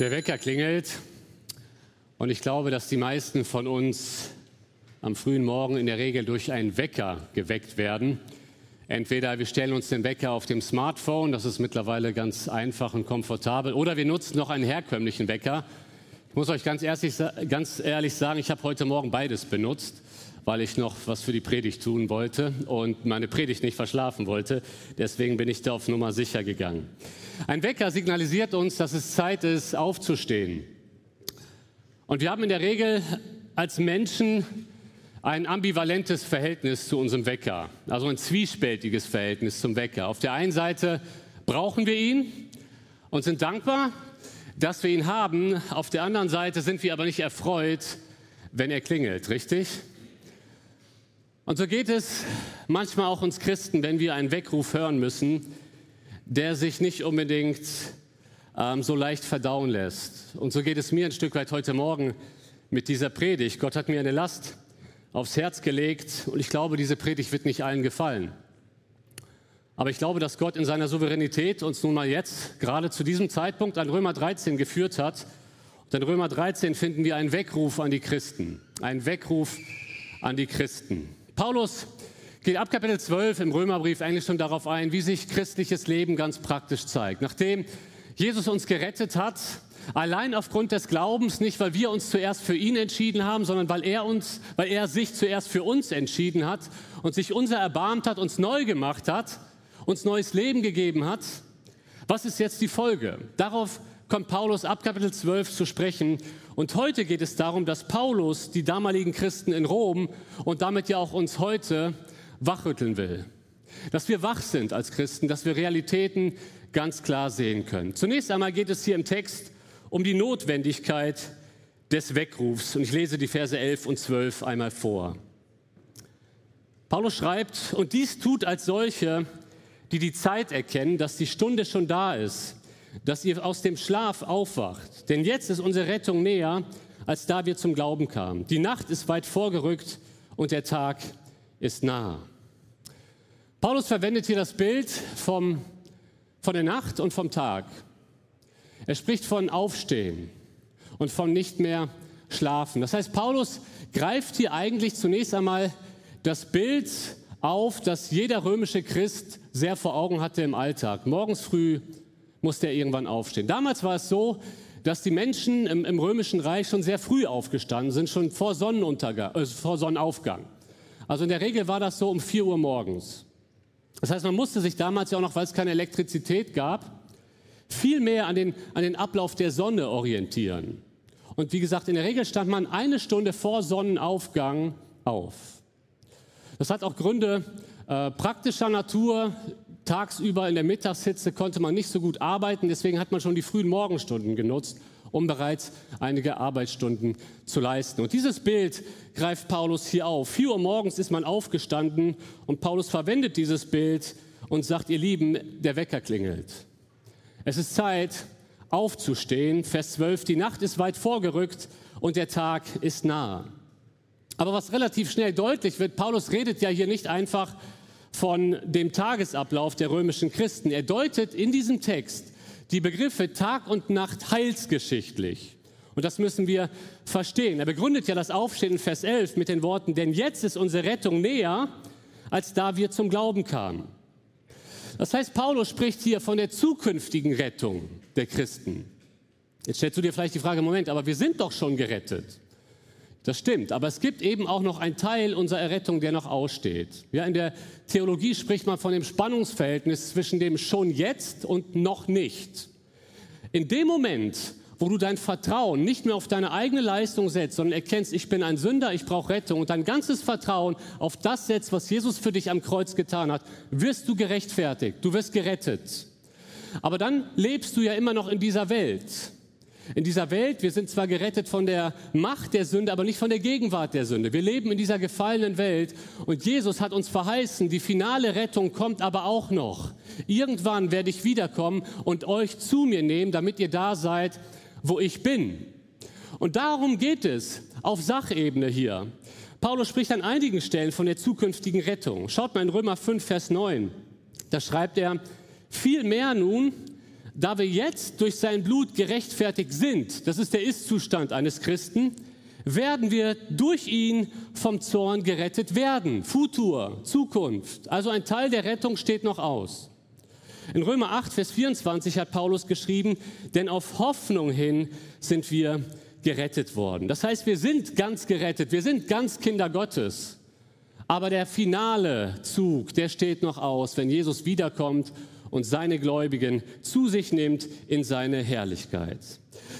Der Wecker klingelt und ich glaube, dass die meisten von uns am frühen Morgen in der Regel durch einen Wecker geweckt werden. Entweder wir stellen uns den Wecker auf dem Smartphone, das ist mittlerweile ganz einfach und komfortabel, oder wir nutzen noch einen herkömmlichen Wecker. Ich muss euch ganz ehrlich, ganz ehrlich sagen, ich habe heute Morgen beides benutzt, weil ich noch was für die Predigt tun wollte und meine Predigt nicht verschlafen wollte. Deswegen bin ich da auf Nummer sicher gegangen. Ein Wecker signalisiert uns, dass es Zeit ist, aufzustehen. Und wir haben in der Regel als Menschen ein ambivalentes Verhältnis zu unserem Wecker, also ein zwiespältiges Verhältnis zum Wecker. Auf der einen Seite brauchen wir ihn und sind dankbar, dass wir ihn haben. Auf der anderen Seite sind wir aber nicht erfreut, wenn er klingelt, richtig? Und so geht es manchmal auch uns Christen, wenn wir einen Weckruf hören müssen, der sich nicht unbedingt ähm, so leicht verdauen lässt. Und so geht es mir ein Stück weit heute Morgen mit dieser Predigt. Gott hat mir eine Last aufs Herz gelegt und ich glaube, diese Predigt wird nicht allen gefallen. Aber ich glaube, dass Gott in seiner Souveränität uns nun mal jetzt, gerade zu diesem Zeitpunkt, an Römer 13 geführt hat. Und in Römer 13 finden wir einen Weckruf an die Christen. Einen Weckruf an die Christen. Paulus geht ab Kapitel 12 im Römerbrief eigentlich schon darauf ein, wie sich christliches Leben ganz praktisch zeigt. Nachdem Jesus uns gerettet hat, allein aufgrund des Glaubens, nicht weil wir uns zuerst für ihn entschieden haben, sondern weil er uns, weil er sich zuerst für uns entschieden hat und sich unser erbarmt hat, uns neu gemacht hat, uns neues Leben gegeben hat. Was ist jetzt die Folge? Darauf kommt Paulus ab Kapitel 12 zu sprechen. Und heute geht es darum, dass Paulus die damaligen Christen in Rom und damit ja auch uns heute wachrütteln will. Dass wir wach sind als Christen, dass wir Realitäten ganz klar sehen können. Zunächst einmal geht es hier im Text um die Notwendigkeit des Weckrufs. Und ich lese die Verse 11 und 12 einmal vor. Paulus schreibt, und dies tut als solche, die die Zeit erkennen, dass die Stunde schon da ist, dass ihr aus dem Schlaf aufwacht. Denn jetzt ist unsere Rettung näher, als da wir zum Glauben kamen. Die Nacht ist weit vorgerückt und der Tag ist nah. Paulus verwendet hier das Bild vom, von der Nacht und vom Tag. Er spricht von Aufstehen und von nicht mehr schlafen. Das heißt, Paulus greift hier eigentlich zunächst einmal das Bild auf, das jeder römische Christ sehr vor Augen hatte im Alltag. Morgens früh musste er irgendwann aufstehen. Damals war es so, dass die Menschen im, im römischen Reich schon sehr früh aufgestanden sind, schon vor Sonnenuntergang, äh, vor Sonnenaufgang. Also in der Regel war das so um 4 Uhr morgens. Das heißt, man musste sich damals ja auch noch, weil es keine Elektrizität gab, viel mehr an den, an den Ablauf der Sonne orientieren. Und wie gesagt, in der Regel stand man eine Stunde vor Sonnenaufgang auf. Das hat auch Gründe äh, praktischer Natur. Tagsüber in der Mittagshitze konnte man nicht so gut arbeiten, deswegen hat man schon die frühen Morgenstunden genutzt, um bereits einige Arbeitsstunden zu leisten. Und dieses Bild greift Paulus hier auf. 4 Uhr morgens ist man aufgestanden und Paulus verwendet dieses Bild und sagt, ihr Lieben, der Wecker klingelt. Es ist Zeit, aufzustehen. Vers 12, die Nacht ist weit vorgerückt und der Tag ist nah. Aber was relativ schnell deutlich wird, Paulus redet ja hier nicht einfach von dem Tagesablauf der römischen Christen. Er deutet in diesem Text die Begriffe Tag und Nacht heilsgeschichtlich. Und das müssen wir verstehen. Er begründet ja das Aufstehen in Vers 11 mit den Worten, denn jetzt ist unsere Rettung näher, als da wir zum Glauben kamen. Das heißt, Paulus spricht hier von der zukünftigen Rettung der Christen. Jetzt stellst du dir vielleicht die Frage, Moment, aber wir sind doch schon gerettet. Das stimmt, aber es gibt eben auch noch einen Teil unserer Errettung, der noch aussteht. Ja, in der Theologie spricht man von dem Spannungsverhältnis zwischen dem schon jetzt und noch nicht. In dem Moment, wo du dein Vertrauen nicht mehr auf deine eigene Leistung setzt, sondern erkennst, ich bin ein Sünder, ich brauche Rettung und dein ganzes Vertrauen auf das setzt, was Jesus für dich am Kreuz getan hat, wirst du gerechtfertigt, du wirst gerettet. Aber dann lebst du ja immer noch in dieser Welt in dieser Welt. Wir sind zwar gerettet von der Macht der Sünde, aber nicht von der Gegenwart der Sünde. Wir leben in dieser gefallenen Welt und Jesus hat uns verheißen, die finale Rettung kommt aber auch noch. Irgendwann werde ich wiederkommen und euch zu mir nehmen, damit ihr da seid, wo ich bin. Und darum geht es auf Sachebene hier. Paulus spricht an einigen Stellen von der zukünftigen Rettung. Schaut mal in Römer 5, Vers 9. Da schreibt er, viel mehr nun, da wir jetzt durch sein Blut gerechtfertigt sind, das ist der Ist-Zustand eines Christen, werden wir durch ihn vom Zorn gerettet werden. Futur, Zukunft. Also ein Teil der Rettung steht noch aus. In Römer 8, Vers 24 hat Paulus geschrieben, denn auf Hoffnung hin sind wir gerettet worden. Das heißt, wir sind ganz gerettet, wir sind ganz Kinder Gottes. Aber der finale Zug, der steht noch aus, wenn Jesus wiederkommt und seine Gläubigen zu sich nimmt in seine Herrlichkeit.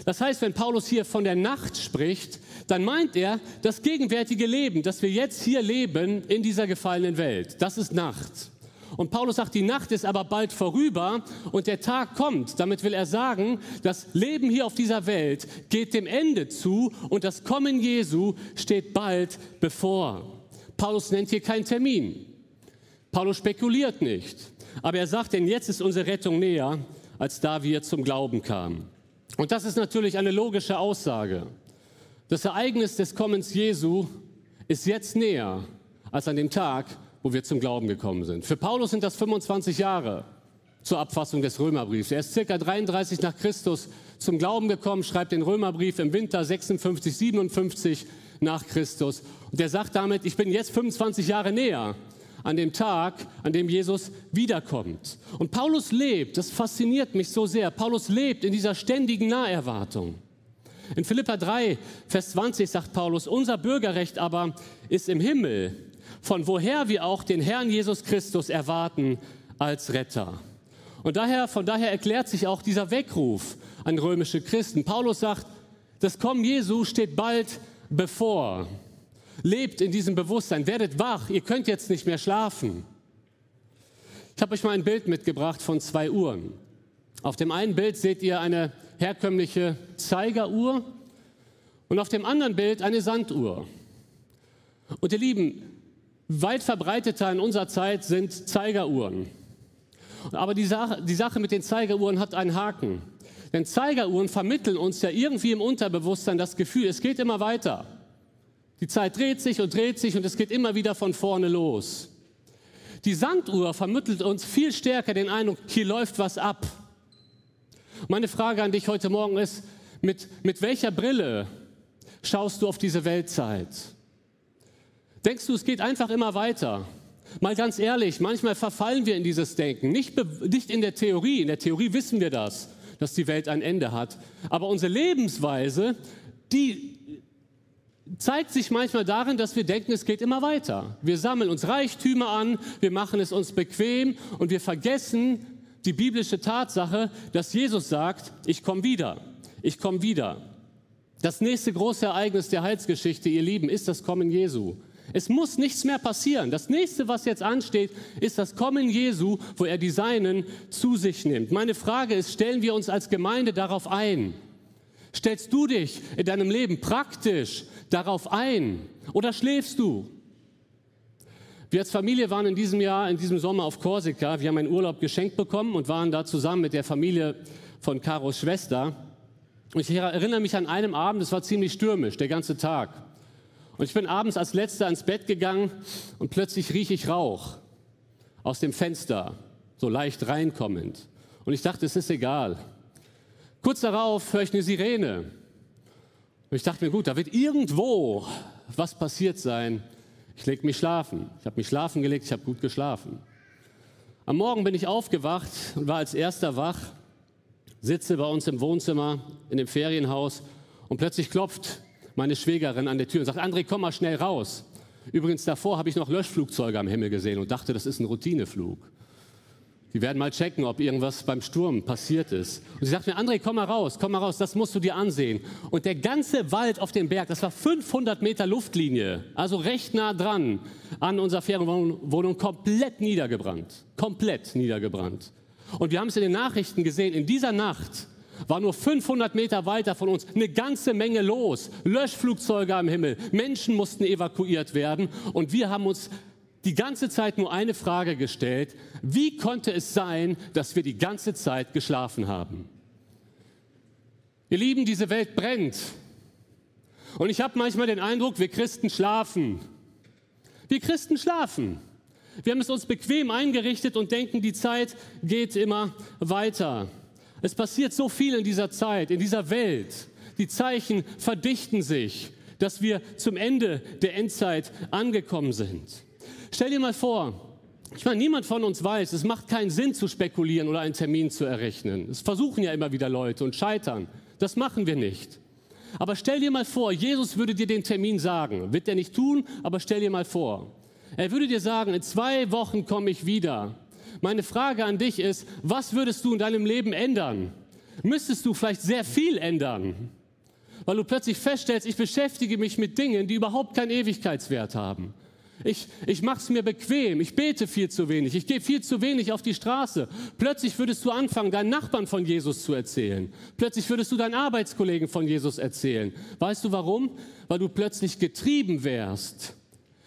Das heißt, wenn Paulus hier von der Nacht spricht, dann meint er das gegenwärtige Leben, das wir jetzt hier leben in dieser gefallenen Welt. Das ist Nacht. Und Paulus sagt, die Nacht ist aber bald vorüber und der Tag kommt. Damit will er sagen, das Leben hier auf dieser Welt geht dem Ende zu und das Kommen Jesu steht bald bevor. Paulus nennt hier keinen Termin. Paulus spekuliert nicht. Aber er sagt, denn jetzt ist unsere Rettung näher, als da wir zum Glauben kamen. Und das ist natürlich eine logische Aussage. Das Ereignis des Kommens Jesu ist jetzt näher als an dem Tag, wo wir zum Glauben gekommen sind. Für Paulus sind das 25 Jahre zur Abfassung des Römerbriefs. Er ist circa 33 nach Christus zum Glauben gekommen, schreibt den Römerbrief im Winter 56, 57 nach Christus. Und er sagt damit, ich bin jetzt 25 Jahre näher an dem Tag, an dem Jesus wiederkommt. Und Paulus lebt, das fasziniert mich so sehr, Paulus lebt in dieser ständigen Naherwartung. In Philippa 3, Vers 20 sagt Paulus, unser Bürgerrecht aber ist im Himmel, von woher wir auch den Herrn Jesus Christus erwarten als Retter. Und daher, von daher erklärt sich auch dieser Weckruf an römische Christen. Paulus sagt, das Kommen Jesu steht bald bevor. Lebt in diesem Bewusstsein, werdet wach, ihr könnt jetzt nicht mehr schlafen. Ich habe euch mal ein Bild mitgebracht von zwei Uhren. Auf dem einen Bild seht ihr eine herkömmliche Zeigeruhr und auf dem anderen Bild eine Sanduhr. Und ihr Lieben, weit verbreiteter in unserer Zeit sind Zeigeruhren. Aber die Sache, die Sache mit den Zeigeruhren hat einen Haken. Denn Zeigeruhren vermitteln uns ja irgendwie im Unterbewusstsein das Gefühl, es geht immer weiter. Die Zeit dreht sich und dreht sich und es geht immer wieder von vorne los. Die Sanduhr vermittelt uns viel stärker den Eindruck, hier läuft was ab. Meine Frage an dich heute Morgen ist, mit, mit welcher Brille schaust du auf diese Weltzeit? Denkst du, es geht einfach immer weiter? Mal ganz ehrlich, manchmal verfallen wir in dieses Denken. Nicht, nicht in der Theorie, in der Theorie wissen wir das, dass die Welt ein Ende hat. Aber unsere Lebensweise, die zeigt sich manchmal darin, dass wir denken, es geht immer weiter. Wir sammeln uns Reichtümer an, wir machen es uns bequem und wir vergessen die biblische Tatsache, dass Jesus sagt, ich komme wieder, ich komme wieder. Das nächste große Ereignis der Heilsgeschichte, ihr Lieben, ist das Kommen Jesu. Es muss nichts mehr passieren. Das nächste, was jetzt ansteht, ist das Kommen Jesu, wo er die Seinen zu sich nimmt. Meine Frage ist, stellen wir uns als Gemeinde darauf ein? Stellst du dich in deinem Leben praktisch darauf ein oder schläfst du? Wir als Familie waren in diesem Jahr, in diesem Sommer auf Korsika. Wir haben einen Urlaub geschenkt bekommen und waren da zusammen mit der Familie von Karos Schwester. Und ich erinnere mich an einem Abend, es war ziemlich stürmisch, der ganze Tag. Und ich bin abends als letzter ins Bett gegangen und plötzlich rieche ich Rauch aus dem Fenster, so leicht reinkommend. Und ich dachte, es ist egal. Kurz darauf höre ich eine Sirene. Und ich dachte mir, gut, da wird irgendwo was passiert sein. Ich lege mich schlafen. Ich habe mich schlafen gelegt, ich habe gut geschlafen. Am Morgen bin ich aufgewacht und war als erster wach, sitze bei uns im Wohnzimmer in dem Ferienhaus und plötzlich klopft meine Schwägerin an der Tür und sagt, André, komm mal schnell raus. Übrigens davor habe ich noch Löschflugzeuge am Himmel gesehen und dachte, das ist ein Routineflug. Die werden mal checken, ob irgendwas beim Sturm passiert ist. Und sie sagt mir, André, komm mal raus, komm mal raus, das musst du dir ansehen. Und der ganze Wald auf dem Berg, das war 500 Meter Luftlinie, also recht nah dran an unserer Ferienwohnung, komplett niedergebrannt. Komplett niedergebrannt. Und wir haben es in den Nachrichten gesehen, in dieser Nacht war nur 500 Meter weiter von uns eine ganze Menge los. Löschflugzeuge am Himmel, Menschen mussten evakuiert werden und wir haben uns die ganze Zeit nur eine Frage gestellt, wie konnte es sein, dass wir die ganze Zeit geschlafen haben? Ihr Lieben, diese Welt brennt. Und ich habe manchmal den Eindruck, wir Christen schlafen. Wir Christen schlafen. Wir haben es uns bequem eingerichtet und denken, die Zeit geht immer weiter. Es passiert so viel in dieser Zeit, in dieser Welt. Die Zeichen verdichten sich, dass wir zum Ende der Endzeit angekommen sind. Stell dir mal vor, ich meine, niemand von uns weiß, es macht keinen Sinn zu spekulieren oder einen Termin zu errechnen. Es versuchen ja immer wieder Leute und scheitern. Das machen wir nicht. Aber stell dir mal vor, Jesus würde dir den Termin sagen. Wird er nicht tun, aber stell dir mal vor. Er würde dir sagen, in zwei Wochen komme ich wieder. Meine Frage an dich ist, was würdest du in deinem Leben ändern? Müsstest du vielleicht sehr viel ändern? Weil du plötzlich feststellst, ich beschäftige mich mit Dingen, die überhaupt keinen Ewigkeitswert haben. Ich, ich mache es mir bequem, ich bete viel zu wenig, ich gehe viel zu wenig auf die Straße. Plötzlich würdest du anfangen, deinen Nachbarn von Jesus zu erzählen. Plötzlich würdest du deinen Arbeitskollegen von Jesus erzählen. Weißt du warum? Weil du plötzlich getrieben wärst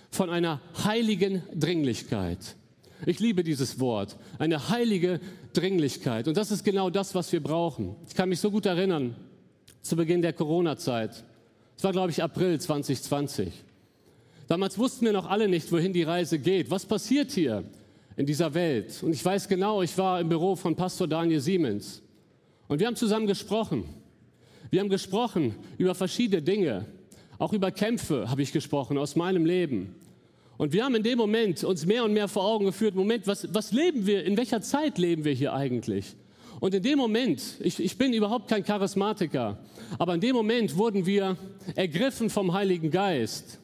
von einer heiligen Dringlichkeit. Ich liebe dieses Wort, eine heilige Dringlichkeit. Und das ist genau das, was wir brauchen. Ich kann mich so gut erinnern, zu Beginn der Corona-Zeit. Es war, glaube ich, April 2020. Damals wussten wir noch alle nicht, wohin die Reise geht. Was passiert hier in dieser Welt? Und ich weiß genau, ich war im Büro von Pastor Daniel Siemens. Und wir haben zusammen gesprochen. Wir haben gesprochen über verschiedene Dinge. Auch über Kämpfe habe ich gesprochen aus meinem Leben. Und wir haben in dem Moment uns mehr und mehr vor Augen geführt, Moment, was, was leben wir, in welcher Zeit leben wir hier eigentlich? Und in dem Moment, ich, ich bin überhaupt kein Charismatiker, aber in dem Moment wurden wir ergriffen vom Heiligen Geist.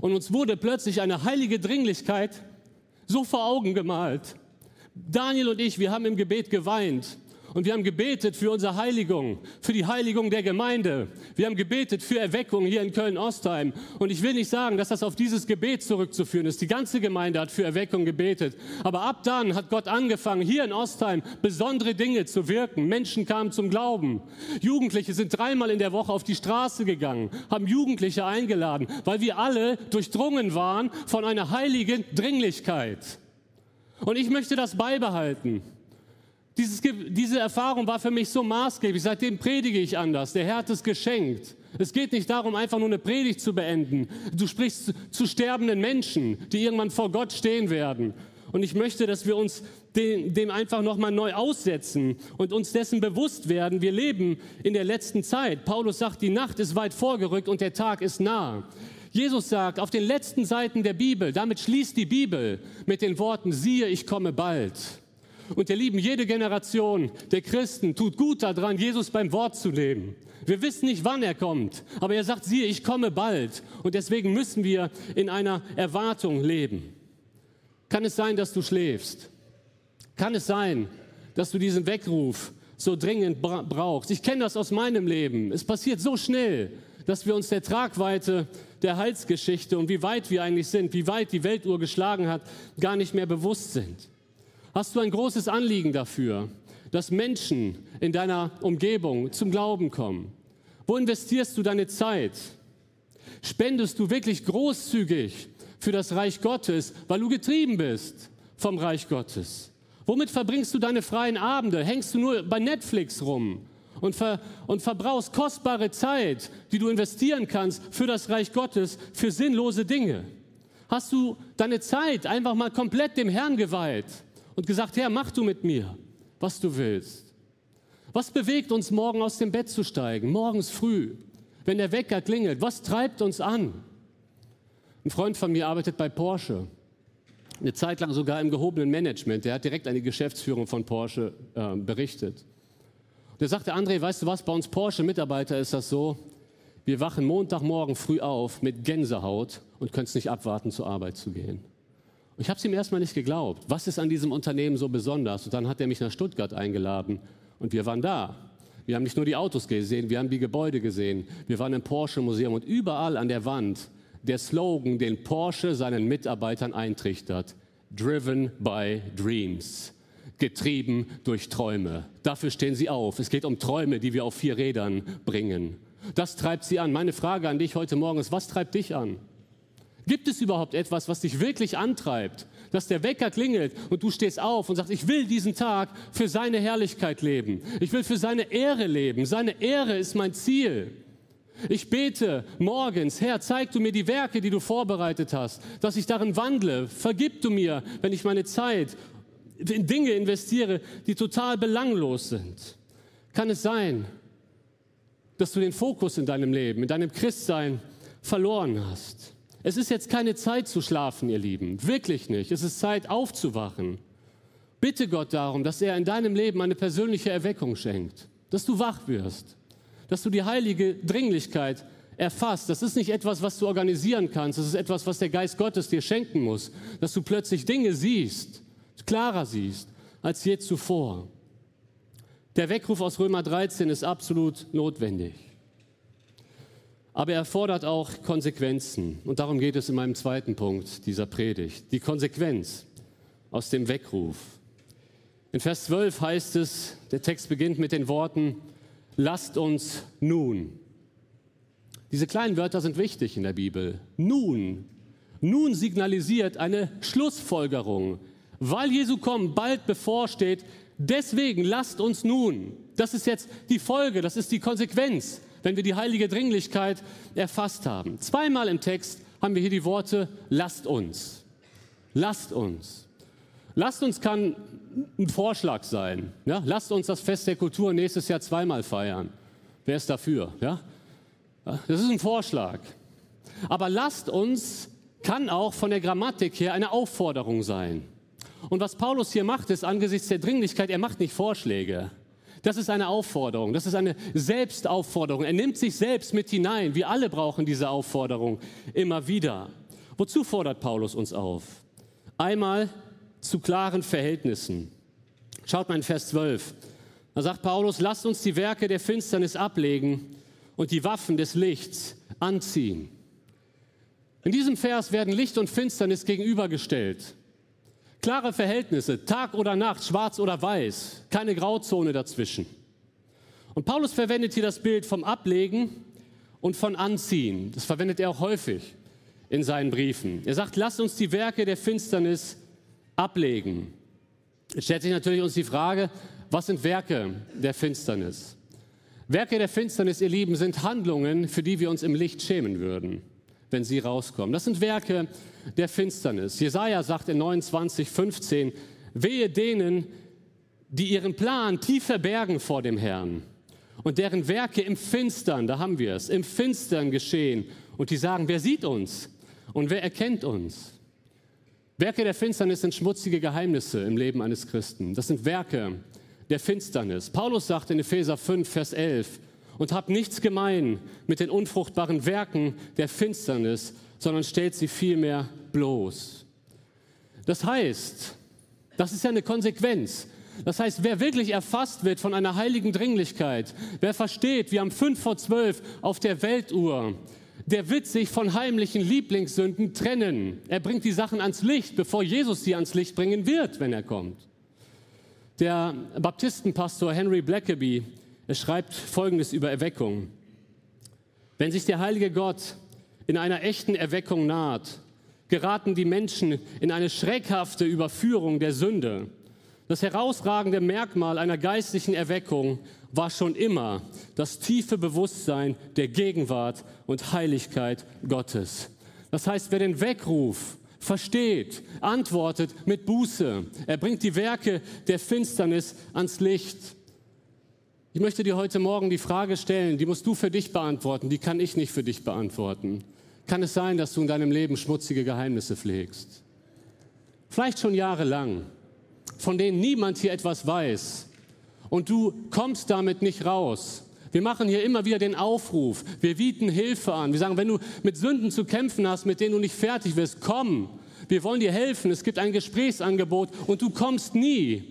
Und uns wurde plötzlich eine heilige Dringlichkeit so vor Augen gemalt. Daniel und ich, wir haben im Gebet geweint. Und wir haben gebetet für unsere Heiligung, für die Heiligung der Gemeinde. Wir haben gebetet für Erweckung hier in Köln-Ostheim. Und ich will nicht sagen, dass das auf dieses Gebet zurückzuführen ist. Die ganze Gemeinde hat für Erweckung gebetet. Aber ab dann hat Gott angefangen, hier in Ostheim besondere Dinge zu wirken. Menschen kamen zum Glauben. Jugendliche sind dreimal in der Woche auf die Straße gegangen, haben Jugendliche eingeladen, weil wir alle durchdrungen waren von einer heiligen Dringlichkeit. Und ich möchte das beibehalten. Dieses, diese Erfahrung war für mich so maßgeblich. Seitdem predige ich anders. Der Herr hat es geschenkt. Es geht nicht darum, einfach nur eine Predigt zu beenden. Du sprichst zu sterbenden Menschen, die irgendwann vor Gott stehen werden. Und ich möchte, dass wir uns dem, dem einfach nochmal neu aussetzen und uns dessen bewusst werden. Wir leben in der letzten Zeit. Paulus sagt, die Nacht ist weit vorgerückt und der Tag ist nah. Jesus sagt auf den letzten Seiten der Bibel, damit schließt die Bibel mit den Worten, siehe, ich komme bald. Und ihr Lieben, jede Generation der Christen tut gut daran, Jesus beim Wort zu nehmen. Wir wissen nicht, wann er kommt, aber er sagt, siehe, ich komme bald. Und deswegen müssen wir in einer Erwartung leben. Kann es sein, dass du schläfst? Kann es sein, dass du diesen Weckruf so dringend brauchst? Ich kenne das aus meinem Leben. Es passiert so schnell, dass wir uns der Tragweite der Heilsgeschichte und wie weit wir eigentlich sind, wie weit die Weltuhr geschlagen hat, gar nicht mehr bewusst sind. Hast du ein großes Anliegen dafür, dass Menschen in deiner Umgebung zum Glauben kommen? Wo investierst du deine Zeit? Spendest du wirklich großzügig für das Reich Gottes, weil du getrieben bist vom Reich Gottes? Womit verbringst du deine freien Abende? Hängst du nur bei Netflix rum und, ver und verbrauchst kostbare Zeit, die du investieren kannst für das Reich Gottes, für sinnlose Dinge? Hast du deine Zeit einfach mal komplett dem Herrn geweiht? Und gesagt, Herr, mach du mit mir, was du willst. Was bewegt uns morgen aus dem Bett zu steigen, morgens früh, wenn der Wecker klingelt? Was treibt uns an? Ein Freund von mir arbeitet bei Porsche, eine Zeit lang sogar im gehobenen Management. Der hat direkt an die Geschäftsführung von Porsche äh, berichtet. Der sagte, André, weißt du was, bei uns Porsche-Mitarbeiter ist das so, wir wachen Montagmorgen früh auf mit Gänsehaut und können es nicht abwarten, zur Arbeit zu gehen. Ich habe es ihm erstmal nicht geglaubt. Was ist an diesem Unternehmen so besonders? Und dann hat er mich nach Stuttgart eingeladen und wir waren da. Wir haben nicht nur die Autos gesehen, wir haben die Gebäude gesehen. Wir waren im Porsche-Museum und überall an der Wand der Slogan, den Porsche seinen Mitarbeitern eintrichtert. Driven by Dreams. Getrieben durch Träume. Dafür stehen sie auf. Es geht um Träume, die wir auf vier Rädern bringen. Das treibt sie an. Meine Frage an dich heute Morgen ist, was treibt dich an? Gibt es überhaupt etwas, was dich wirklich antreibt? Dass der Wecker klingelt und du stehst auf und sagst, ich will diesen Tag für seine Herrlichkeit leben. Ich will für seine Ehre leben. Seine Ehre ist mein Ziel. Ich bete morgens, Herr, zeig du mir die Werke, die du vorbereitet hast, dass ich darin wandle. Vergib du mir, wenn ich meine Zeit in Dinge investiere, die total belanglos sind. kann es sein, dass du den Fokus in deinem Leben, in deinem Christsein verloren hast. Es ist jetzt keine Zeit zu schlafen, ihr Lieben. Wirklich nicht. Es ist Zeit aufzuwachen. Bitte Gott darum, dass er in deinem Leben eine persönliche Erweckung schenkt. Dass du wach wirst. Dass du die heilige Dringlichkeit erfasst. Das ist nicht etwas, was du organisieren kannst. Das ist etwas, was der Geist Gottes dir schenken muss. Dass du plötzlich Dinge siehst, klarer siehst als je zuvor. Der Weckruf aus Römer 13 ist absolut notwendig. Aber er fordert auch Konsequenzen. Und darum geht es in meinem zweiten Punkt dieser Predigt. Die Konsequenz aus dem Weckruf. In Vers 12 heißt es, der Text beginnt mit den Worten, lasst uns nun. Diese kleinen Wörter sind wichtig in der Bibel. Nun. Nun signalisiert eine Schlussfolgerung. Weil Jesu kommen bald bevorsteht, deswegen lasst uns nun. Das ist jetzt die Folge, das ist die Konsequenz wenn wir die heilige Dringlichkeit erfasst haben. Zweimal im Text haben wir hier die Worte lasst uns. Lasst uns. Lasst uns kann ein Vorschlag sein. Ja? Lasst uns das Fest der Kultur nächstes Jahr zweimal feiern. Wer ist dafür? Ja? Das ist ein Vorschlag. Aber lasst uns kann auch von der Grammatik her eine Aufforderung sein. Und was Paulus hier macht, ist angesichts der Dringlichkeit, er macht nicht Vorschläge. Das ist eine Aufforderung, das ist eine Selbstaufforderung. Er nimmt sich selbst mit hinein. Wir alle brauchen diese Aufforderung immer wieder. Wozu fordert Paulus uns auf? Einmal zu klaren Verhältnissen. Schaut mal in Vers 12. Da sagt Paulus, lasst uns die Werke der Finsternis ablegen und die Waffen des Lichts anziehen. In diesem Vers werden Licht und Finsternis gegenübergestellt. Klare Verhältnisse, Tag oder Nacht, schwarz oder weiß, keine Grauzone dazwischen. Und Paulus verwendet hier das Bild vom Ablegen und von Anziehen. Das verwendet er auch häufig in seinen Briefen. Er sagt, lasst uns die Werke der Finsternis ablegen. Es stellt sich natürlich uns die Frage, was sind Werke der Finsternis? Werke der Finsternis, ihr Lieben, sind Handlungen, für die wir uns im Licht schämen würden wenn sie rauskommen. Das sind Werke der Finsternis. Jesaja sagt in 29, 15, wehe denen, die ihren Plan tief verbergen vor dem Herrn und deren Werke im Finstern, da haben wir es, im Finstern geschehen und die sagen, wer sieht uns und wer erkennt uns? Werke der Finsternis sind schmutzige Geheimnisse im Leben eines Christen. Das sind Werke der Finsternis. Paulus sagt in Epheser 5, Vers 11, und habt nichts gemein mit den unfruchtbaren Werken der Finsternis, sondern stellt sie vielmehr bloß. Das heißt, das ist ja eine Konsequenz. Das heißt, wer wirklich erfasst wird von einer heiligen Dringlichkeit, wer versteht, wie am 5 vor 12 auf der Weltuhr, der wird sich von heimlichen Lieblingssünden trennen. Er bringt die Sachen ans Licht, bevor Jesus sie ans Licht bringen wird, wenn er kommt. Der Baptistenpastor Henry Blackaby er schreibt Folgendes über Erweckung. Wenn sich der heilige Gott in einer echten Erweckung naht, geraten die Menschen in eine schreckhafte Überführung der Sünde. Das herausragende Merkmal einer geistlichen Erweckung war schon immer das tiefe Bewusstsein der Gegenwart und Heiligkeit Gottes. Das heißt, wer den Weckruf versteht, antwortet mit Buße. Er bringt die Werke der Finsternis ans Licht. Ich möchte dir heute Morgen die Frage stellen, die musst du für dich beantworten, die kann ich nicht für dich beantworten. Kann es sein, dass du in deinem Leben schmutzige Geheimnisse pflegst? Vielleicht schon jahrelang, von denen niemand hier etwas weiß und du kommst damit nicht raus. Wir machen hier immer wieder den Aufruf, wir bieten Hilfe an. Wir sagen, wenn du mit Sünden zu kämpfen hast, mit denen du nicht fertig wirst, komm. Wir wollen dir helfen. Es gibt ein Gesprächsangebot und du kommst nie,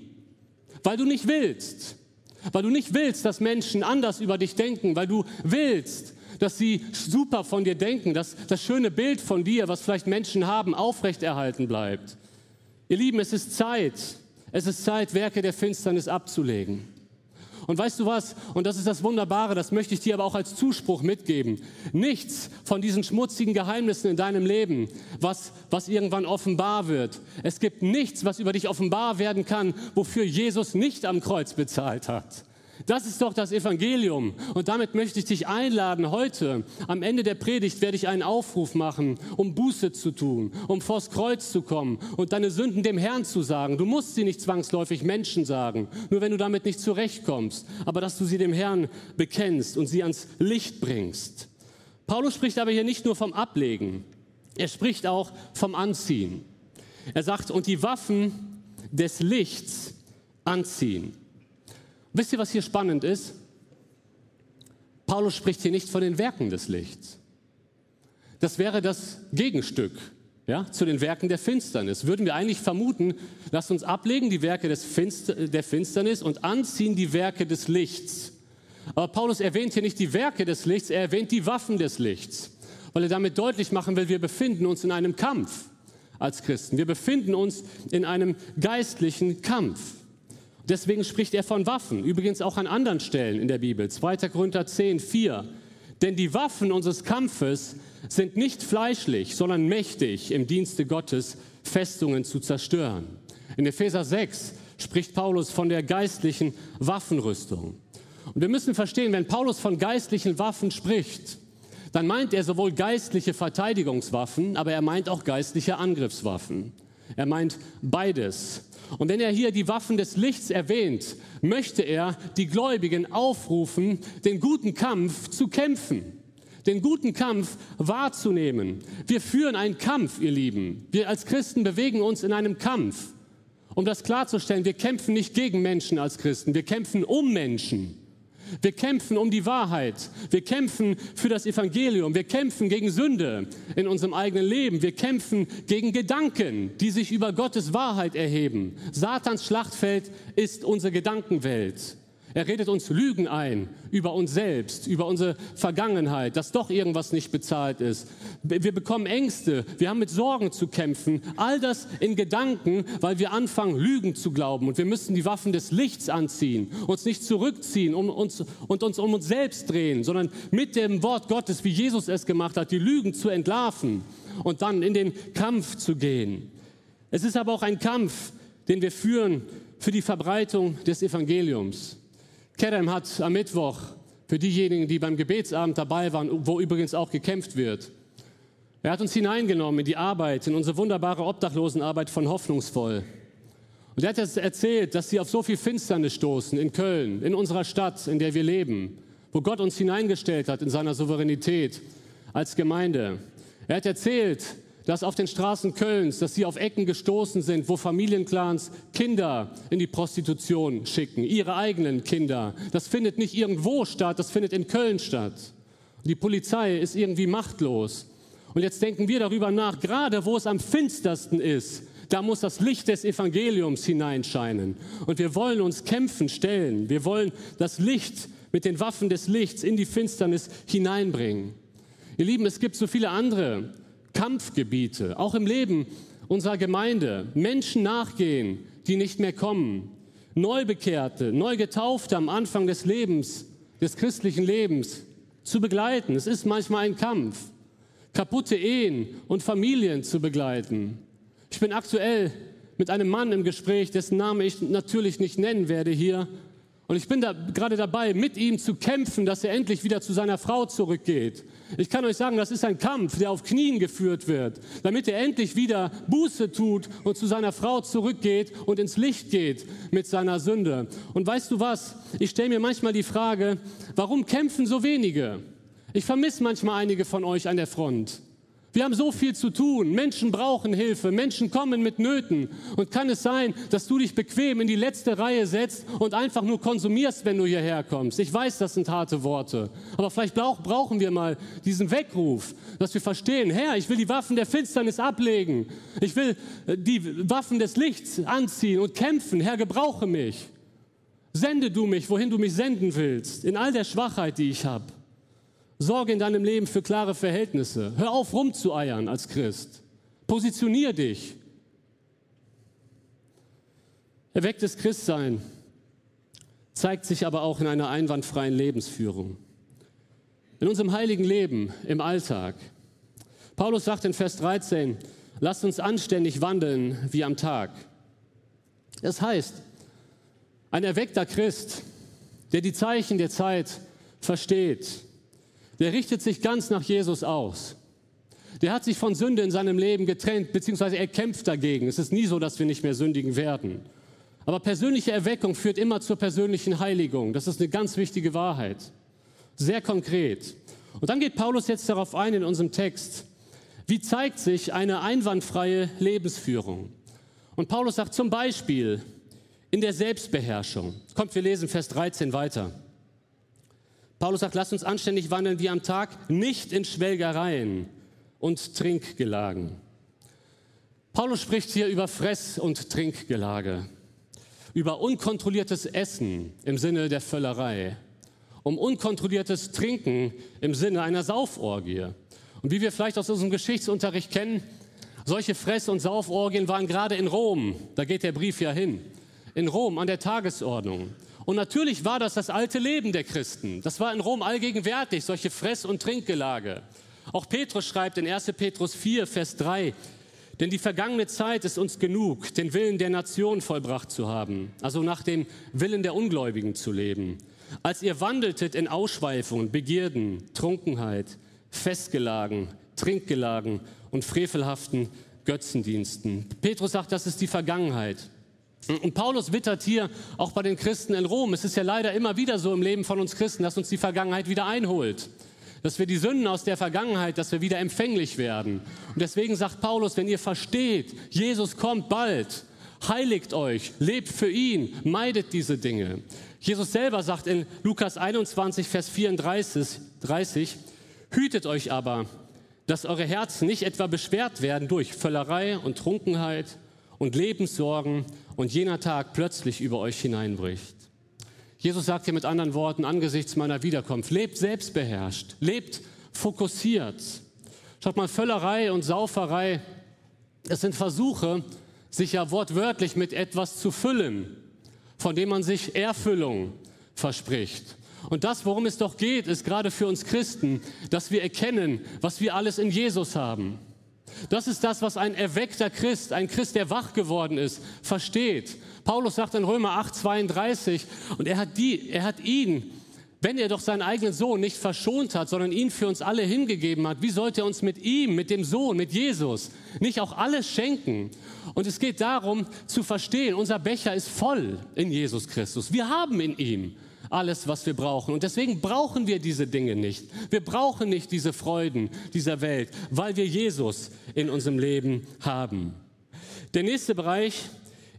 weil du nicht willst weil du nicht willst, dass Menschen anders über dich denken, weil du willst, dass sie super von dir denken, dass das schöne Bild von dir, was vielleicht Menschen haben, aufrechterhalten bleibt. Ihr Lieben, es ist Zeit, es ist Zeit, Werke der Finsternis abzulegen. Und weißt du was? Und das ist das Wunderbare, das möchte ich dir aber auch als Zuspruch mitgeben. Nichts von diesen schmutzigen Geheimnissen in deinem Leben, was, was irgendwann offenbar wird. Es gibt nichts, was über dich offenbar werden kann, wofür Jesus nicht am Kreuz bezahlt hat. Das ist doch das Evangelium. Und damit möchte ich dich einladen heute. Am Ende der Predigt werde ich einen Aufruf machen, um Buße zu tun, um vors Kreuz zu kommen und deine Sünden dem Herrn zu sagen. Du musst sie nicht zwangsläufig Menschen sagen, nur wenn du damit nicht zurechtkommst, aber dass du sie dem Herrn bekennst und sie ans Licht bringst. Paulus spricht aber hier nicht nur vom Ablegen, er spricht auch vom Anziehen. Er sagt, und die Waffen des Lichts anziehen. Wisst ihr, was hier spannend ist? Paulus spricht hier nicht von den Werken des Lichts. Das wäre das Gegenstück ja, zu den Werken der Finsternis. Würden wir eigentlich vermuten, lasst uns ablegen die Werke Finster der Finsternis und anziehen die Werke des Lichts. Aber Paulus erwähnt hier nicht die Werke des Lichts, er erwähnt die Waffen des Lichts, weil er damit deutlich machen will, wir befinden uns in einem Kampf als Christen. Wir befinden uns in einem geistlichen Kampf. Deswegen spricht er von Waffen, übrigens auch an anderen Stellen in der Bibel. 2. Korinther 10, 4. Denn die Waffen unseres Kampfes sind nicht fleischlich, sondern mächtig im Dienste Gottes, Festungen zu zerstören. In Epheser 6 spricht Paulus von der geistlichen Waffenrüstung. Und wir müssen verstehen, wenn Paulus von geistlichen Waffen spricht, dann meint er sowohl geistliche Verteidigungswaffen, aber er meint auch geistliche Angriffswaffen. Er meint beides. Und wenn er hier die Waffen des Lichts erwähnt, möchte er die Gläubigen aufrufen, den guten Kampf zu kämpfen, den guten Kampf wahrzunehmen. Wir führen einen Kampf, ihr Lieben. Wir als Christen bewegen uns in einem Kampf. Um das klarzustellen, wir kämpfen nicht gegen Menschen als Christen, wir kämpfen um Menschen. Wir kämpfen um die Wahrheit. Wir kämpfen für das Evangelium. Wir kämpfen gegen Sünde in unserem eigenen Leben. Wir kämpfen gegen Gedanken, die sich über Gottes Wahrheit erheben. Satans Schlachtfeld ist unsere Gedankenwelt. Er redet uns Lügen ein über uns selbst, über unsere Vergangenheit, dass doch irgendwas nicht bezahlt ist. Wir bekommen Ängste, wir haben mit Sorgen zu kämpfen. All das in Gedanken, weil wir anfangen, Lügen zu glauben. Und wir müssen die Waffen des Lichts anziehen, uns nicht zurückziehen um uns, und uns um uns selbst drehen, sondern mit dem Wort Gottes, wie Jesus es gemacht hat, die Lügen zu entlarven und dann in den Kampf zu gehen. Es ist aber auch ein Kampf, den wir führen für die Verbreitung des Evangeliums. Kerem hat am Mittwoch für diejenigen, die beim Gebetsabend dabei waren, wo übrigens auch gekämpft wird, er hat uns hineingenommen in die Arbeit, in unsere wunderbare Obdachlosenarbeit von Hoffnungsvoll. Und er hat jetzt erzählt, dass sie auf so viel Finsternis stoßen in Köln, in unserer Stadt, in der wir leben, wo Gott uns hineingestellt hat in seiner Souveränität als Gemeinde. Er hat erzählt, dass auf den Straßen Kölns, dass sie auf Ecken gestoßen sind, wo Familienclans Kinder in die Prostitution schicken, ihre eigenen Kinder. Das findet nicht irgendwo statt, das findet in Köln statt. Die Polizei ist irgendwie machtlos. Und jetzt denken wir darüber nach, gerade wo es am finstersten ist, da muss das Licht des Evangeliums hineinscheinen. Und wir wollen uns kämpfen stellen. Wir wollen das Licht mit den Waffen des Lichts in die Finsternis hineinbringen. Ihr Lieben, es gibt so viele andere Kampfgebiete, auch im Leben unserer Gemeinde. Menschen nachgehen, die nicht mehr kommen. Neubekehrte, Neugetaufte am Anfang des Lebens, des christlichen Lebens zu begleiten. Es ist manchmal ein Kampf. Kaputte Ehen und Familien zu begleiten. Ich bin aktuell mit einem Mann im Gespräch, dessen Name ich natürlich nicht nennen werde hier, und ich bin da gerade dabei, mit ihm zu kämpfen, dass er endlich wieder zu seiner Frau zurückgeht. Ich kann euch sagen, das ist ein Kampf, der auf Knien geführt wird, damit er endlich wieder Buße tut und zu seiner Frau zurückgeht und ins Licht geht mit seiner Sünde. Und weißt du was? Ich stelle mir manchmal die Frage, warum kämpfen so wenige? Ich vermisse manchmal einige von euch an der Front. Wir haben so viel zu tun. Menschen brauchen Hilfe. Menschen kommen mit Nöten. Und kann es sein, dass du dich bequem in die letzte Reihe setzt und einfach nur konsumierst, wenn du hierher kommst? Ich weiß, das sind harte Worte. Aber vielleicht brauchen wir mal diesen Weckruf, dass wir verstehen, Herr, ich will die Waffen der Finsternis ablegen. Ich will äh, die Waffen des Lichts anziehen und kämpfen. Herr, gebrauche mich. Sende du mich, wohin du mich senden willst, in all der Schwachheit, die ich habe. Sorge in deinem Leben für klare Verhältnisse. Hör auf, rumzueiern als Christ. Positionier dich. Erwecktes Christsein zeigt sich aber auch in einer einwandfreien Lebensführung. In unserem heiligen Leben, im Alltag. Paulus sagt in Vers 13, lasst uns anständig wandeln wie am Tag. Das heißt, ein erweckter Christ, der die Zeichen der Zeit versteht, der richtet sich ganz nach Jesus aus. Der hat sich von Sünde in seinem Leben getrennt, beziehungsweise er kämpft dagegen. Es ist nie so, dass wir nicht mehr sündigen werden. Aber persönliche Erweckung führt immer zur persönlichen Heiligung. Das ist eine ganz wichtige Wahrheit. Sehr konkret. Und dann geht Paulus jetzt darauf ein in unserem Text. Wie zeigt sich eine einwandfreie Lebensführung? Und Paulus sagt zum Beispiel in der Selbstbeherrschung. Kommt, wir lesen Vers 13 weiter. Paulus sagt, lasst uns anständig wandeln wie am Tag, nicht in Schwelgereien und Trinkgelagen. Paulus spricht hier über Fress- und Trinkgelage, über unkontrolliertes Essen im Sinne der Völlerei, um unkontrolliertes Trinken im Sinne einer Sauforgie. Und wie wir vielleicht aus unserem Geschichtsunterricht kennen, solche Fress- und Sauforgien waren gerade in Rom, da geht der Brief ja hin, in Rom an der Tagesordnung. Und natürlich war das das alte Leben der Christen. Das war in Rom allgegenwärtig, solche Fress- und Trinkgelage. Auch Petrus schreibt in 1. Petrus 4, Vers 3, denn die vergangene Zeit ist uns genug, den Willen der Nation vollbracht zu haben, also nach dem Willen der Ungläubigen zu leben. Als ihr wandeltet in Ausschweifungen, Begierden, Trunkenheit, Festgelagen, Trinkgelagen und frevelhaften Götzendiensten. Petrus sagt, das ist die Vergangenheit. Und Paulus wittert hier auch bei den Christen in Rom. Es ist ja leider immer wieder so im Leben von uns Christen, dass uns die Vergangenheit wieder einholt. Dass wir die Sünden aus der Vergangenheit, dass wir wieder empfänglich werden. Und deswegen sagt Paulus, wenn ihr versteht, Jesus kommt bald, heiligt euch, lebt für ihn, meidet diese Dinge. Jesus selber sagt in Lukas 21, Vers 34, 30, hütet euch aber, dass eure Herzen nicht etwa beschwert werden durch Völlerei und Trunkenheit und Lebenssorgen und jener Tag plötzlich über euch hineinbricht. Jesus sagt hier mit anderen Worten angesichts meiner Wiederkunft, lebt selbstbeherrscht, lebt fokussiert. Schaut mal, Völlerei und Sauferei, es sind Versuche, sich ja wortwörtlich mit etwas zu füllen, von dem man sich Erfüllung verspricht. Und das, worum es doch geht, ist gerade für uns Christen, dass wir erkennen, was wir alles in Jesus haben. Das ist das, was ein erweckter Christ, ein Christ, der wach geworden ist, versteht. Paulus sagt in Römer 8, 32, und er hat, die, er hat ihn, wenn er doch seinen eigenen Sohn nicht verschont hat, sondern ihn für uns alle hingegeben hat, wie sollte er uns mit ihm, mit dem Sohn, mit Jesus, nicht auch alles schenken? Und es geht darum zu verstehen, unser Becher ist voll in Jesus Christus. Wir haben in ihm alles, was wir brauchen. Und deswegen brauchen wir diese Dinge nicht. Wir brauchen nicht diese Freuden dieser Welt, weil wir Jesus in unserem Leben haben. Der nächste Bereich,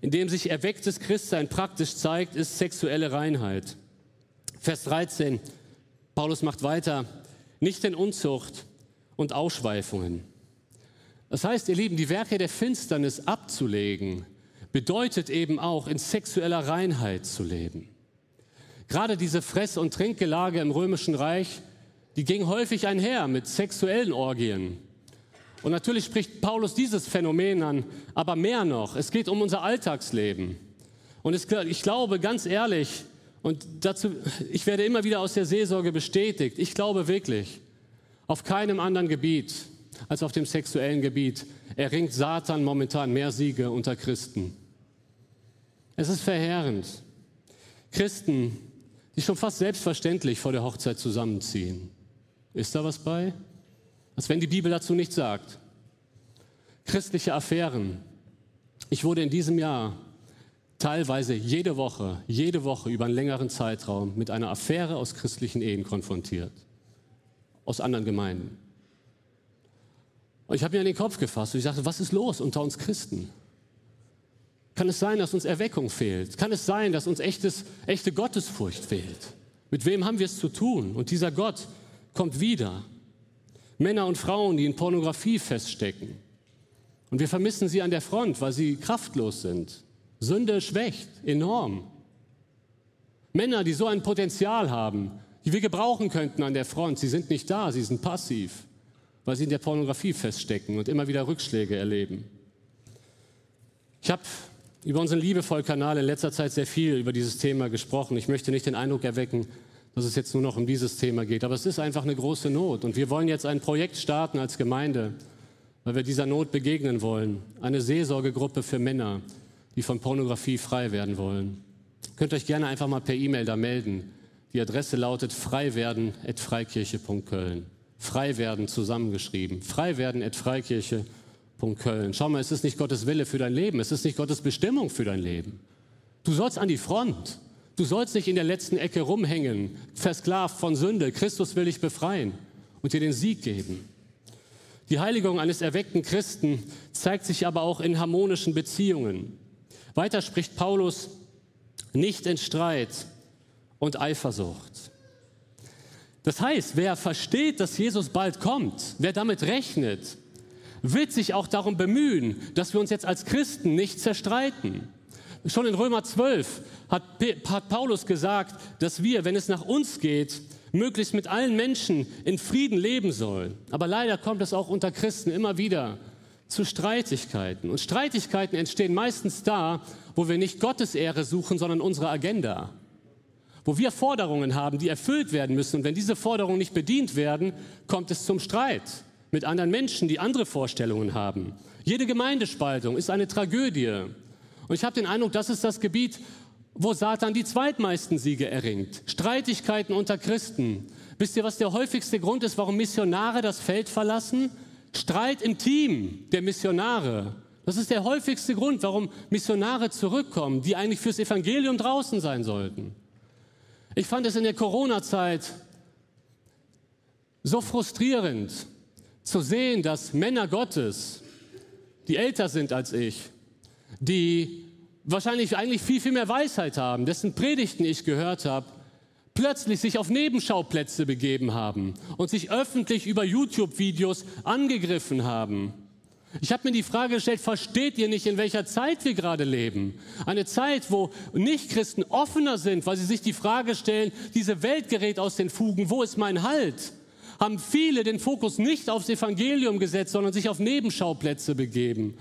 in dem sich erwecktes Christsein praktisch zeigt, ist sexuelle Reinheit. Vers 13, Paulus macht weiter, nicht in Unzucht und Ausschweifungen. Das heißt, ihr Lieben, die Werke der Finsternis abzulegen, bedeutet eben auch in sexueller Reinheit zu leben. Gerade diese Fress- und Trinkgelage im Römischen Reich, die ging häufig einher mit sexuellen Orgien. Und natürlich spricht Paulus dieses Phänomen an, aber mehr noch, es geht um unser Alltagsleben. Und es, ich glaube ganz ehrlich, und dazu, ich werde immer wieder aus der Seelsorge bestätigt, ich glaube wirklich, auf keinem anderen Gebiet als auf dem sexuellen Gebiet erringt Satan momentan mehr Siege unter Christen. Es ist verheerend. Christen die schon fast selbstverständlich vor der Hochzeit zusammenziehen. Ist da was bei? Als wenn die Bibel dazu nichts sagt. Christliche Affären. Ich wurde in diesem Jahr teilweise jede Woche, jede Woche über einen längeren Zeitraum mit einer Affäre aus christlichen Ehen konfrontiert. Aus anderen Gemeinden. Und ich habe mir an den Kopf gefasst und ich dachte, was ist los unter uns Christen? Kann es sein, dass uns Erweckung fehlt? Kann es sein, dass uns echtes, echte Gottesfurcht fehlt? Mit wem haben wir es zu tun? Und dieser Gott kommt wieder. Männer und Frauen, die in Pornografie feststecken. Und wir vermissen sie an der Front, weil sie kraftlos sind. Sünde schwächt enorm. Männer, die so ein Potenzial haben, die wir gebrauchen könnten an der Front, sie sind nicht da, sie sind passiv, weil sie in der Pornografie feststecken und immer wieder Rückschläge erleben. Ich habe über unseren Liebevoll-Kanal in letzter Zeit sehr viel über dieses Thema gesprochen. Ich möchte nicht den Eindruck erwecken, dass es jetzt nur noch um dieses Thema geht, aber es ist einfach eine große Not. Und wir wollen jetzt ein Projekt starten als Gemeinde, weil wir dieser Not begegnen wollen. Eine Seelsorgegruppe für Männer, die von Pornografie frei werden wollen. Ihr könnt euch gerne einfach mal per E-Mail da melden. Die Adresse lautet freiwerden.freikirche.köln. Freiwerden zusammengeschrieben. Freiwerden.freikirche.köln. Schau mal, es ist nicht Gottes Wille für dein Leben. Es ist nicht Gottes Bestimmung für dein Leben. Du sollst an die Front. Du sollst nicht in der letzten Ecke rumhängen, versklavt von Sünde. Christus will dich befreien und dir den Sieg geben. Die Heiligung eines erweckten Christen zeigt sich aber auch in harmonischen Beziehungen. Weiter spricht Paulus nicht in Streit und Eifersucht. Das heißt, wer versteht, dass Jesus bald kommt, wer damit rechnet, wird sich auch darum bemühen, dass wir uns jetzt als Christen nicht zerstreiten. Schon in Römer 12 hat, Paulus gesagt, dass wir, wenn es nach uns geht, möglichst mit allen Menschen in Frieden leben sollen. Aber leider kommt es auch unter Christen immer wieder zu Streitigkeiten. Und Streitigkeiten entstehen meistens da, wo wir nicht Gottes Ehre suchen, sondern unsere Agenda. Wo wir Forderungen haben, die erfüllt werden müssen. Und wenn diese Forderungen nicht bedient werden, kommt es zum Streit mit anderen Menschen, die andere Vorstellungen haben. Jede Gemeindespaltung ist eine Tragödie. Und ich habe den Eindruck, das ist das Gebiet, wo Satan die zweitmeisten Siege erringt. Streitigkeiten unter Christen. Wisst ihr, was der häufigste Grund ist, warum Missionare das Feld verlassen? Streit im Team der Missionare. Das ist der häufigste Grund, warum Missionare zurückkommen, die eigentlich fürs Evangelium draußen sein sollten. Ich fand es in der Corona-Zeit so frustrierend zu sehen, dass Männer Gottes, die älter sind als ich, die wahrscheinlich eigentlich viel, viel mehr Weisheit haben, dessen Predigten ich gehört habe, plötzlich sich auf Nebenschauplätze begeben haben und sich öffentlich über YouTube-Videos angegriffen haben. Ich habe mir die Frage gestellt, versteht ihr nicht, in welcher Zeit wir gerade leben? Eine Zeit, wo Nichtchristen offener sind, weil sie sich die Frage stellen, diese Welt gerät aus den Fugen, wo ist mein Halt? Haben viele den Fokus nicht aufs Evangelium gesetzt, sondern sich auf Nebenschauplätze begeben.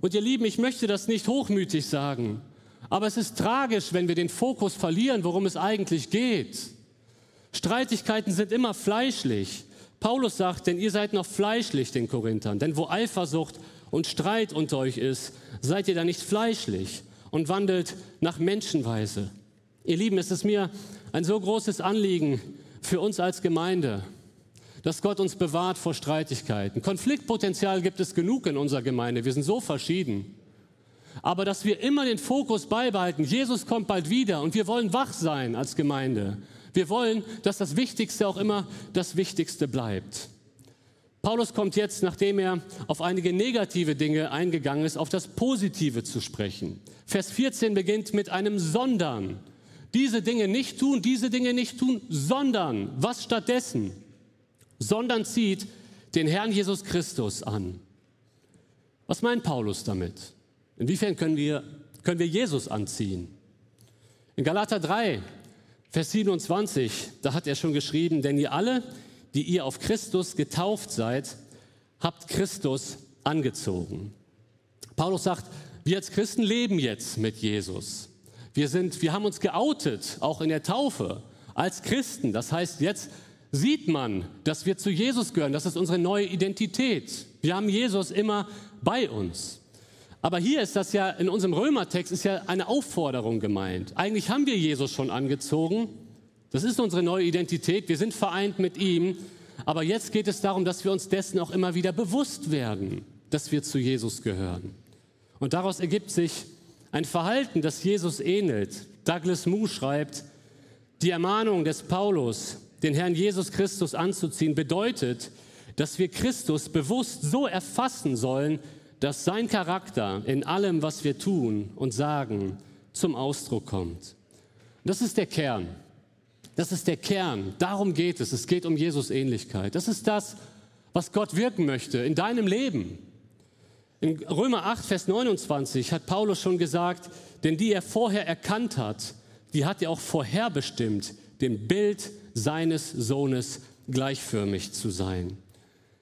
Und ihr Lieben, ich möchte das nicht hochmütig sagen, aber es ist tragisch, wenn wir den Fokus verlieren, worum es eigentlich geht. Streitigkeiten sind immer fleischlich. Paulus sagt, denn ihr seid noch fleischlich den Korinthern, denn wo Eifersucht und Streit unter euch ist, seid ihr da nicht fleischlich und wandelt nach Menschenweise. Ihr Lieben, es ist mir ein so großes Anliegen für uns als Gemeinde, dass Gott uns bewahrt vor Streitigkeiten. Konfliktpotenzial gibt es genug in unserer Gemeinde. Wir sind so verschieden. Aber dass wir immer den Fokus beibehalten, Jesus kommt bald wieder und wir wollen wach sein als Gemeinde. Wir wollen, dass das Wichtigste auch immer das Wichtigste bleibt. Paulus kommt jetzt, nachdem er auf einige negative Dinge eingegangen ist, auf das Positive zu sprechen. Vers 14 beginnt mit einem Sondern. Diese Dinge nicht tun, diese Dinge nicht tun, sondern was stattdessen? Sondern zieht den Herrn Jesus Christus an. Was meint Paulus damit? Inwiefern können wir, können wir Jesus anziehen? In Galater 3, Vers 27, da hat er schon geschrieben, denn ihr alle, die ihr auf Christus getauft seid, habt Christus angezogen. Paulus sagt, wir als Christen leben jetzt mit Jesus. Wir, sind, wir haben uns geoutet, auch in der Taufe, als Christen. Das heißt, jetzt sieht man, dass wir zu Jesus gehören. Das ist unsere neue Identität. Wir haben Jesus immer bei uns. Aber hier ist das ja, in unserem Römertext ist ja eine Aufforderung gemeint. Eigentlich haben wir Jesus schon angezogen. Das ist unsere neue Identität. Wir sind vereint mit ihm. Aber jetzt geht es darum, dass wir uns dessen auch immer wieder bewusst werden, dass wir zu Jesus gehören. Und daraus ergibt sich ein Verhalten, das Jesus ähnelt. Douglas Moo schreibt, die Ermahnung des Paulus, den Herrn Jesus Christus anzuziehen, bedeutet, dass wir Christus bewusst so erfassen sollen, dass sein Charakter in allem, was wir tun und sagen, zum Ausdruck kommt. Das ist der Kern. Das ist der Kern. Darum geht es. Es geht um Jesus Ähnlichkeit. Das ist das, was Gott wirken möchte in deinem Leben. In Römer 8, Vers 29 hat Paulus schon gesagt, denn die er vorher erkannt hat, die hat er auch vorherbestimmt, dem Bild seines Sohnes gleichförmig zu sein.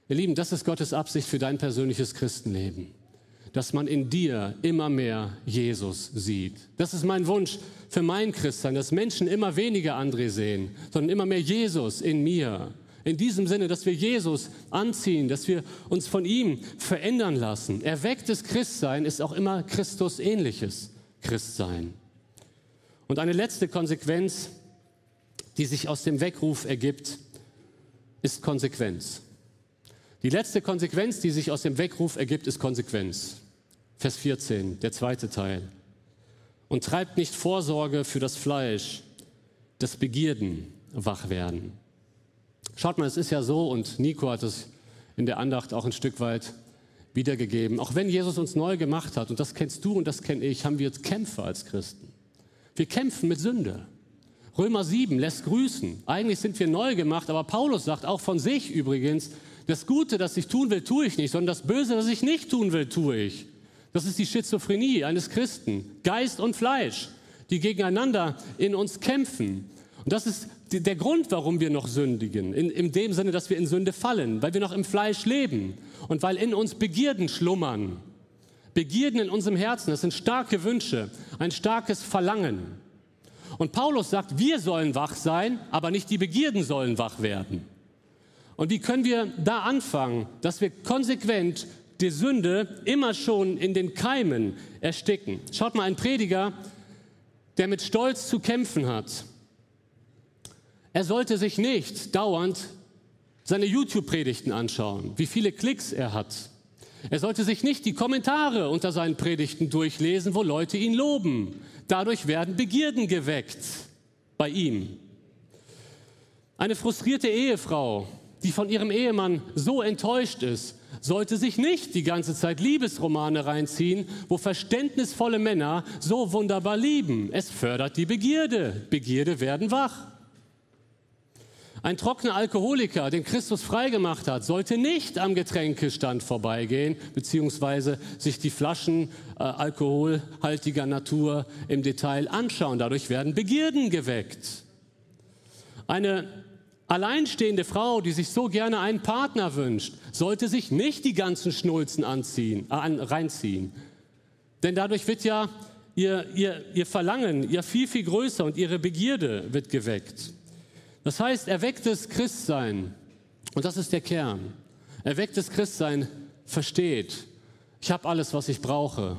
Ihr Lieben, das ist Gottes Absicht für dein persönliches Christenleben, dass man in dir immer mehr Jesus sieht. Das ist mein Wunsch für mein Christsein, dass Menschen immer weniger André sehen, sondern immer mehr Jesus in mir. In diesem Sinne, dass wir Jesus anziehen, dass wir uns von ihm verändern lassen. Erwecktes Christsein ist auch immer Christus ähnliches Christsein. Und eine letzte Konsequenz die sich aus dem Weckruf ergibt, ist Konsequenz. Die letzte Konsequenz, die sich aus dem Weckruf ergibt, ist Konsequenz. Vers 14, der zweite Teil. Und treibt nicht Vorsorge für das Fleisch, das Begierden wach werden. Schaut mal, es ist ja so, und Nico hat es in der Andacht auch ein Stück weit wiedergegeben. Auch wenn Jesus uns neu gemacht hat, und das kennst du und das kenne ich, haben wir jetzt Kämpfe als Christen. Wir kämpfen mit Sünde. Römer 7 lässt grüßen. Eigentlich sind wir neu gemacht, aber Paulus sagt auch von sich übrigens, das Gute, das ich tun will, tue ich nicht, sondern das Böse, das ich nicht tun will, tue ich. Das ist die Schizophrenie eines Christen. Geist und Fleisch, die gegeneinander in uns kämpfen. Und das ist der Grund, warum wir noch sündigen. In, in dem Sinne, dass wir in Sünde fallen, weil wir noch im Fleisch leben und weil in uns Begierden schlummern. Begierden in unserem Herzen, das sind starke Wünsche, ein starkes Verlangen. Und Paulus sagt, wir sollen wach sein, aber nicht die Begierden sollen wach werden. Und wie können wir da anfangen, dass wir konsequent die Sünde immer schon in den Keimen ersticken? Schaut mal, ein Prediger, der mit Stolz zu kämpfen hat, er sollte sich nicht dauernd seine YouTube-Predigten anschauen, wie viele Klicks er hat. Er sollte sich nicht die Kommentare unter seinen Predigten durchlesen, wo Leute ihn loben. Dadurch werden Begierden geweckt bei ihm. Eine frustrierte Ehefrau, die von ihrem Ehemann so enttäuscht ist, sollte sich nicht die ganze Zeit Liebesromane reinziehen, wo verständnisvolle Männer so wunderbar lieben. Es fördert die Begierde. Begierde werden wach. Ein trockener Alkoholiker, den Christus freigemacht hat, sollte nicht am Getränkestand vorbeigehen, beziehungsweise sich die Flaschen äh, alkoholhaltiger Natur im Detail anschauen. Dadurch werden Begierden geweckt. Eine alleinstehende Frau, die sich so gerne einen Partner wünscht, sollte sich nicht die ganzen Schnulzen anziehen, äh, reinziehen. Denn dadurch wird ja ihr, ihr, ihr Verlangen ja viel, viel größer und ihre Begierde wird geweckt. Das heißt, erwecktes Christsein, und das ist der Kern, erwecktes Christsein versteht, ich habe alles, was ich brauche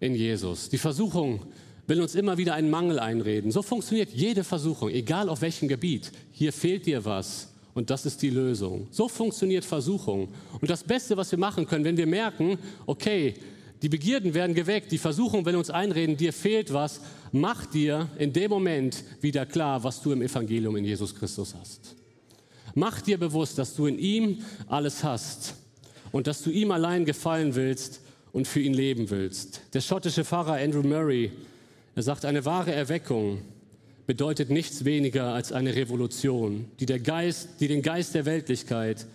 in Jesus. Die Versuchung will uns immer wieder einen Mangel einreden. So funktioniert jede Versuchung, egal auf welchem Gebiet. Hier fehlt dir was und das ist die Lösung. So funktioniert Versuchung. Und das Beste, was wir machen können, wenn wir merken, okay, die Begierden werden geweckt, die Versuchung will uns einreden, dir fehlt was, mach dir in dem Moment wieder klar, was du im Evangelium in Jesus Christus hast. Mach dir bewusst, dass du in ihm alles hast und dass du ihm allein gefallen willst und für ihn leben willst. Der schottische Pfarrer Andrew Murray, er sagt, eine wahre Erweckung bedeutet nichts weniger als eine Revolution, die, der Geist, die den Geist der Weltlichkeit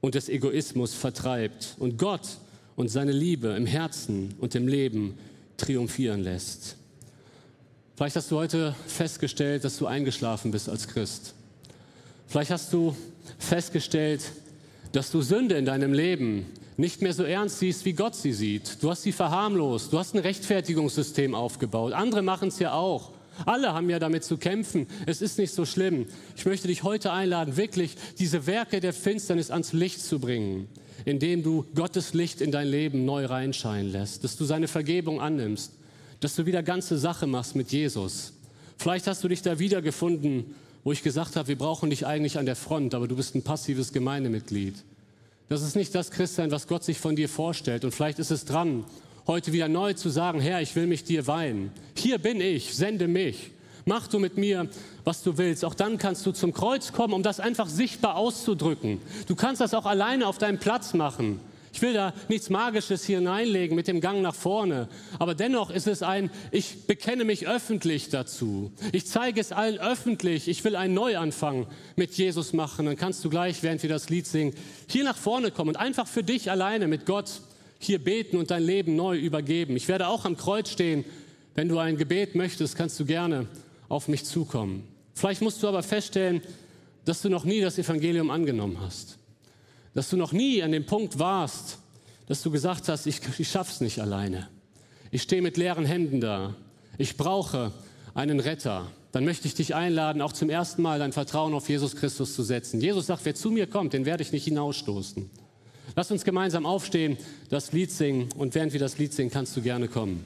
und des Egoismus vertreibt und Gott und seine Liebe im Herzen und im Leben triumphieren lässt. Vielleicht hast du heute festgestellt, dass du eingeschlafen bist als Christ. Vielleicht hast du festgestellt, dass du Sünde in deinem Leben nicht mehr so ernst siehst, wie Gott sie sieht. Du hast sie verharmlost. Du hast ein Rechtfertigungssystem aufgebaut. Andere machen es ja auch. Alle haben ja damit zu kämpfen. Es ist nicht so schlimm. Ich möchte dich heute einladen, wirklich diese Werke der Finsternis ans Licht zu bringen indem du Gottes Licht in dein Leben neu reinscheinen lässt, dass du seine Vergebung annimmst, dass du wieder ganze Sache machst mit Jesus. Vielleicht hast du dich da wiedergefunden, wo ich gesagt habe, wir brauchen dich eigentlich an der Front, aber du bist ein passives Gemeindemitglied. Das ist nicht das Christsein, was Gott sich von dir vorstellt. Und vielleicht ist es dran, heute wieder neu zu sagen, Herr, ich will mich dir weihen. Hier bin ich, sende mich. Mach du mit mir, was du willst. Auch dann kannst du zum Kreuz kommen, um das einfach sichtbar auszudrücken. Du kannst das auch alleine auf deinem Platz machen. Ich will da nichts Magisches hier hineinlegen mit dem Gang nach vorne. Aber dennoch ist es ein, ich bekenne mich öffentlich dazu. Ich zeige es allen öffentlich. Ich will einen Neuanfang mit Jesus machen. Dann kannst du gleich, während wir das Lied singen, hier nach vorne kommen und einfach für dich alleine mit Gott hier beten und dein Leben neu übergeben. Ich werde auch am Kreuz stehen. Wenn du ein Gebet möchtest, kannst du gerne auf mich zukommen. Vielleicht musst du aber feststellen, dass du noch nie das Evangelium angenommen hast. Dass du noch nie an dem Punkt warst, dass du gesagt hast, ich, ich schaff's nicht alleine. Ich stehe mit leeren Händen da. Ich brauche einen Retter. Dann möchte ich dich einladen, auch zum ersten Mal dein Vertrauen auf Jesus Christus zu setzen. Jesus sagt, wer zu mir kommt, den werde ich nicht hinausstoßen. Lass uns gemeinsam aufstehen, das Lied singen und während wir das Lied singen, kannst du gerne kommen.